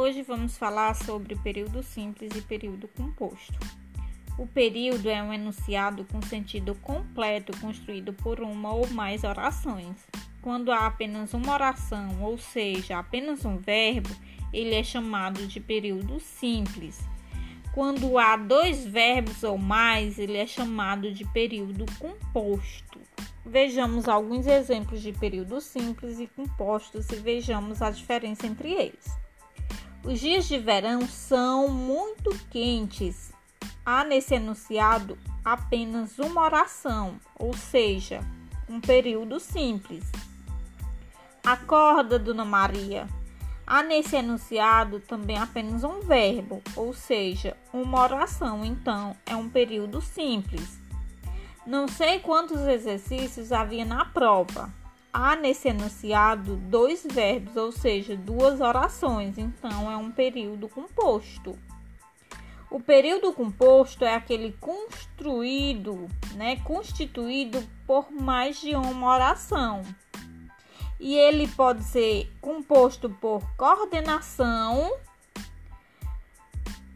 Hoje vamos falar sobre período simples e período composto. O período é um enunciado com sentido completo construído por uma ou mais orações. Quando há apenas uma oração, ou seja, apenas um verbo, ele é chamado de período simples. Quando há dois verbos ou mais, ele é chamado de período composto. Vejamos alguns exemplos de períodos simples e compostos e vejamos a diferença entre eles. Os dias de verão são muito quentes. Há nesse enunciado apenas uma oração, ou seja, um período simples. Acorda, Dona Maria. Há nesse enunciado também apenas um verbo, ou seja, uma oração, então é um período simples. Não sei quantos exercícios havia na prova há nesse enunciado dois verbos, ou seja, duas orações, então é um período composto. O período composto é aquele construído, né, constituído por mais de uma oração. E ele pode ser composto por coordenação,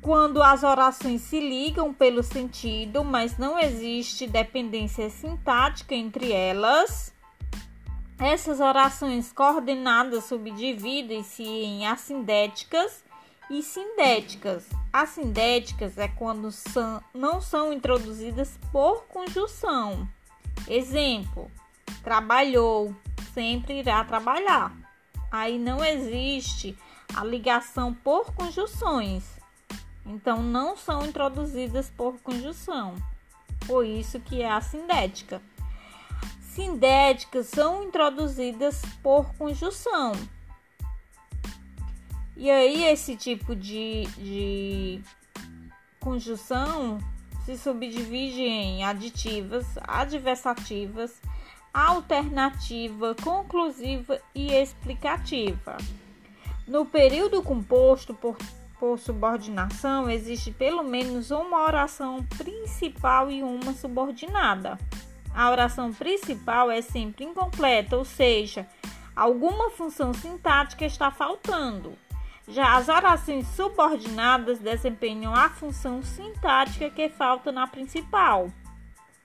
quando as orações se ligam pelo sentido, mas não existe dependência sintática entre elas essas orações coordenadas subdividem-se em assindéticas e sindéticas. Assindéticas é quando são, não são introduzidas por conjunção. Exemplo: trabalhou, sempre irá trabalhar. Aí não existe a ligação por conjunções. Então não são introduzidas por conjunção. Por isso que é a sindética sindéticas são introduzidas por conjunção. E aí, esse tipo de, de conjunção se subdivide em aditivas, adversativas, alternativa, conclusiva e explicativa. No período composto por, por subordinação, existe pelo menos uma oração principal e uma subordinada a oração principal é sempre incompleta, ou seja, alguma função sintática está faltando. Já as orações subordinadas desempenham a função sintática que falta na principal,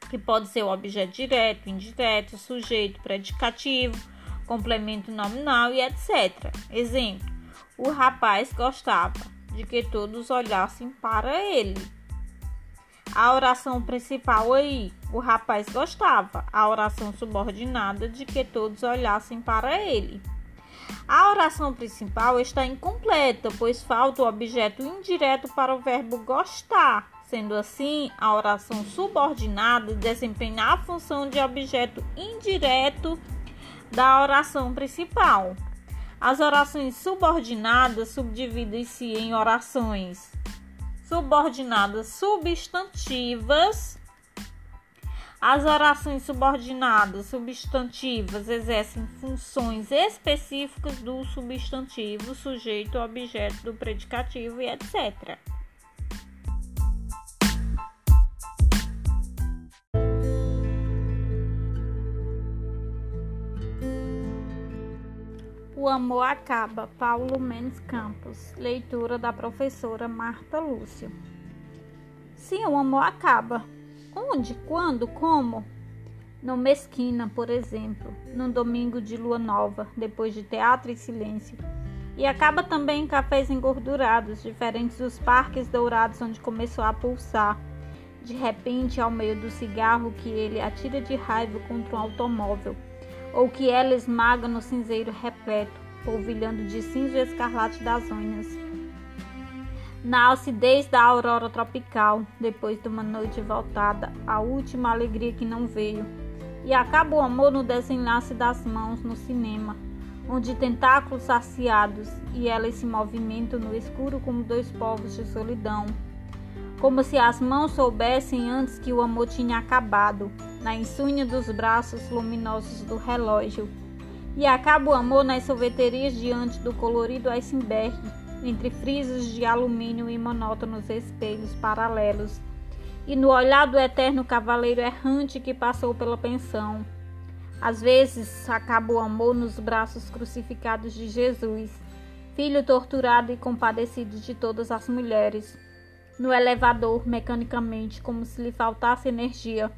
que pode ser o objeto direto, indireto, sujeito, predicativo, complemento nominal e etc. Exemplo: o rapaz gostava de que todos olhassem para ele. A oração principal aí, o rapaz gostava. A oração subordinada de que todos olhassem para ele. A oração principal está incompleta, pois falta o objeto indireto para o verbo gostar. Sendo assim, a oração subordinada desempenha a função de objeto indireto da oração principal. As orações subordinadas subdividem-se em orações subordinadas substantivas. As orações subordinadas substantivas exercem funções específicas do substantivo, sujeito, objeto do predicativo e etc. O Amor Acaba, Paulo Mendes Campos. Leitura da professora Marta Lúcia. Sim, o amor acaba. Onde? Quando? Como? No Mesquina, por exemplo, num domingo de lua nova, depois de teatro e silêncio. E acaba também em cafés engordurados, diferentes dos parques dourados onde começou a pulsar. De repente, ao meio do cigarro que ele atira de raiva contra um automóvel ou que ela esmaga no cinzeiro repleto, polvilhando de cinza e escarlate das unhas. Na alcidez da aurora tropical, depois de uma noite voltada, a última alegria que não veio. E acaba o amor no desenlace das mãos no cinema, onde tentáculos saciados e elas se movimentam no escuro como dois povos de solidão. Como se as mãos soubessem antes que o amor tinha acabado, na insônia dos braços luminosos do relógio. E acaba o amor nas sorveterias diante do colorido iceberg, entre frisos de alumínio e monótonos espelhos paralelos, e no olhar do eterno cavaleiro errante que passou pela pensão. Às vezes acaba o amor nos braços crucificados de Jesus, filho torturado e compadecido de todas as mulheres. No elevador, mecanicamente, como se lhe faltasse energia.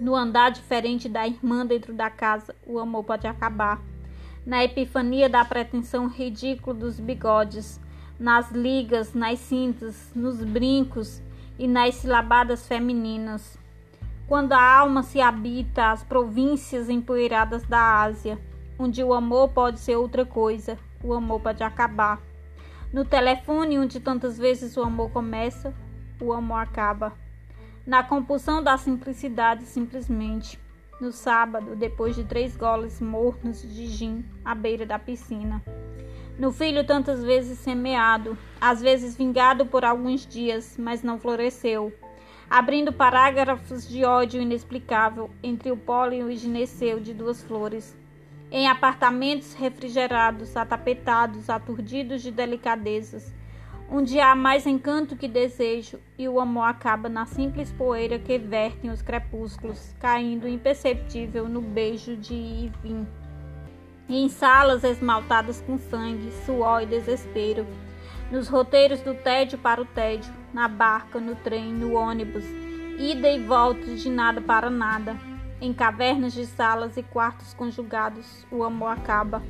No andar diferente da irmã dentro da casa, o amor pode acabar. Na epifania da pretensão ridícula dos bigodes, nas ligas, nas cintas, nos brincos e nas silabadas femininas. Quando a alma se habita às províncias empoeiradas da Ásia, onde o amor pode ser outra coisa, o amor pode acabar. No telefone, onde tantas vezes o amor começa, o amor acaba. Na compulsão da simplicidade, simplesmente. No sábado, depois de três goles mornos de gin à beira da piscina. No filho, tantas vezes semeado, às vezes vingado por alguns dias, mas não floresceu abrindo parágrafos de ódio inexplicável entre o pólen e o gineceu de duas flores. Em apartamentos refrigerados, atapetados, aturdidos de delicadezas, onde há mais encanto que desejo, e o amor acaba na simples poeira que vertem os crepúsculos, caindo imperceptível no beijo de Ivim. E em salas esmaltadas com sangue, suor e desespero, nos roteiros do tédio para o tédio, na barca, no trem, no ônibus, ida e volta de nada para nada. Em cavernas de salas e quartos conjugados, o amor acaba.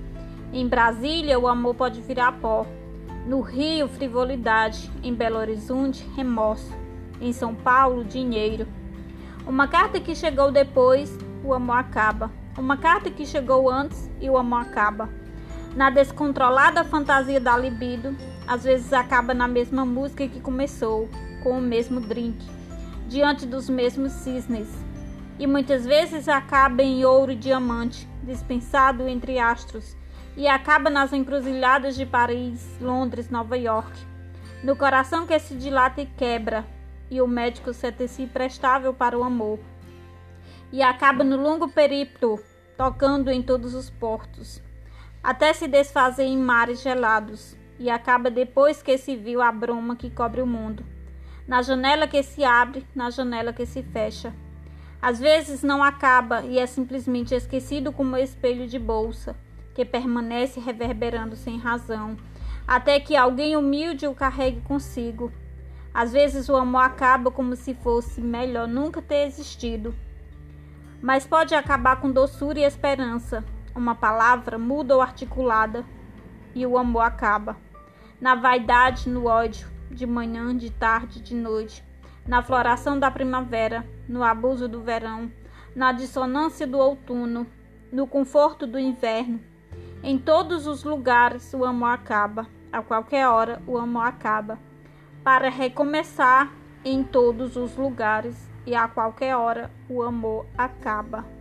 Em Brasília, o amor pode virar pó. No Rio, frivolidade. Em Belo Horizonte, remorso. Em São Paulo, dinheiro. Uma carta que chegou depois, o amor acaba. Uma carta que chegou antes e o amor acaba. Na descontrolada fantasia da libido, às vezes acaba na mesma música que começou, com o mesmo drink, diante dos mesmos cisnes. E muitas vezes acaba em ouro e diamante, dispensado entre astros, e acaba nas encruzilhadas de Paris, Londres, Nova York, no coração que se dilata e quebra, e o médico sente-se prestável para o amor. E acaba no longo periplo, tocando em todos os portos, até se desfazer em mares gelados, e acaba depois que se viu a bruma que cobre o mundo. Na janela que se abre, na janela que se fecha. Às vezes não acaba e é simplesmente esquecido como espelho de bolsa, que permanece reverberando sem razão, até que alguém humilde o carregue consigo. Às vezes o amor acaba como se fosse melhor nunca ter existido. Mas pode acabar com doçura e esperança, uma palavra muda ou articulada, e o amor acaba na vaidade, no ódio, de manhã, de tarde, de noite, na floração da primavera, no abuso do verão, na dissonância do outono, no conforto do inverno. Em todos os lugares o amor acaba, a qualquer hora o amor acaba, para recomeçar em todos os lugares e a qualquer hora o amor acaba.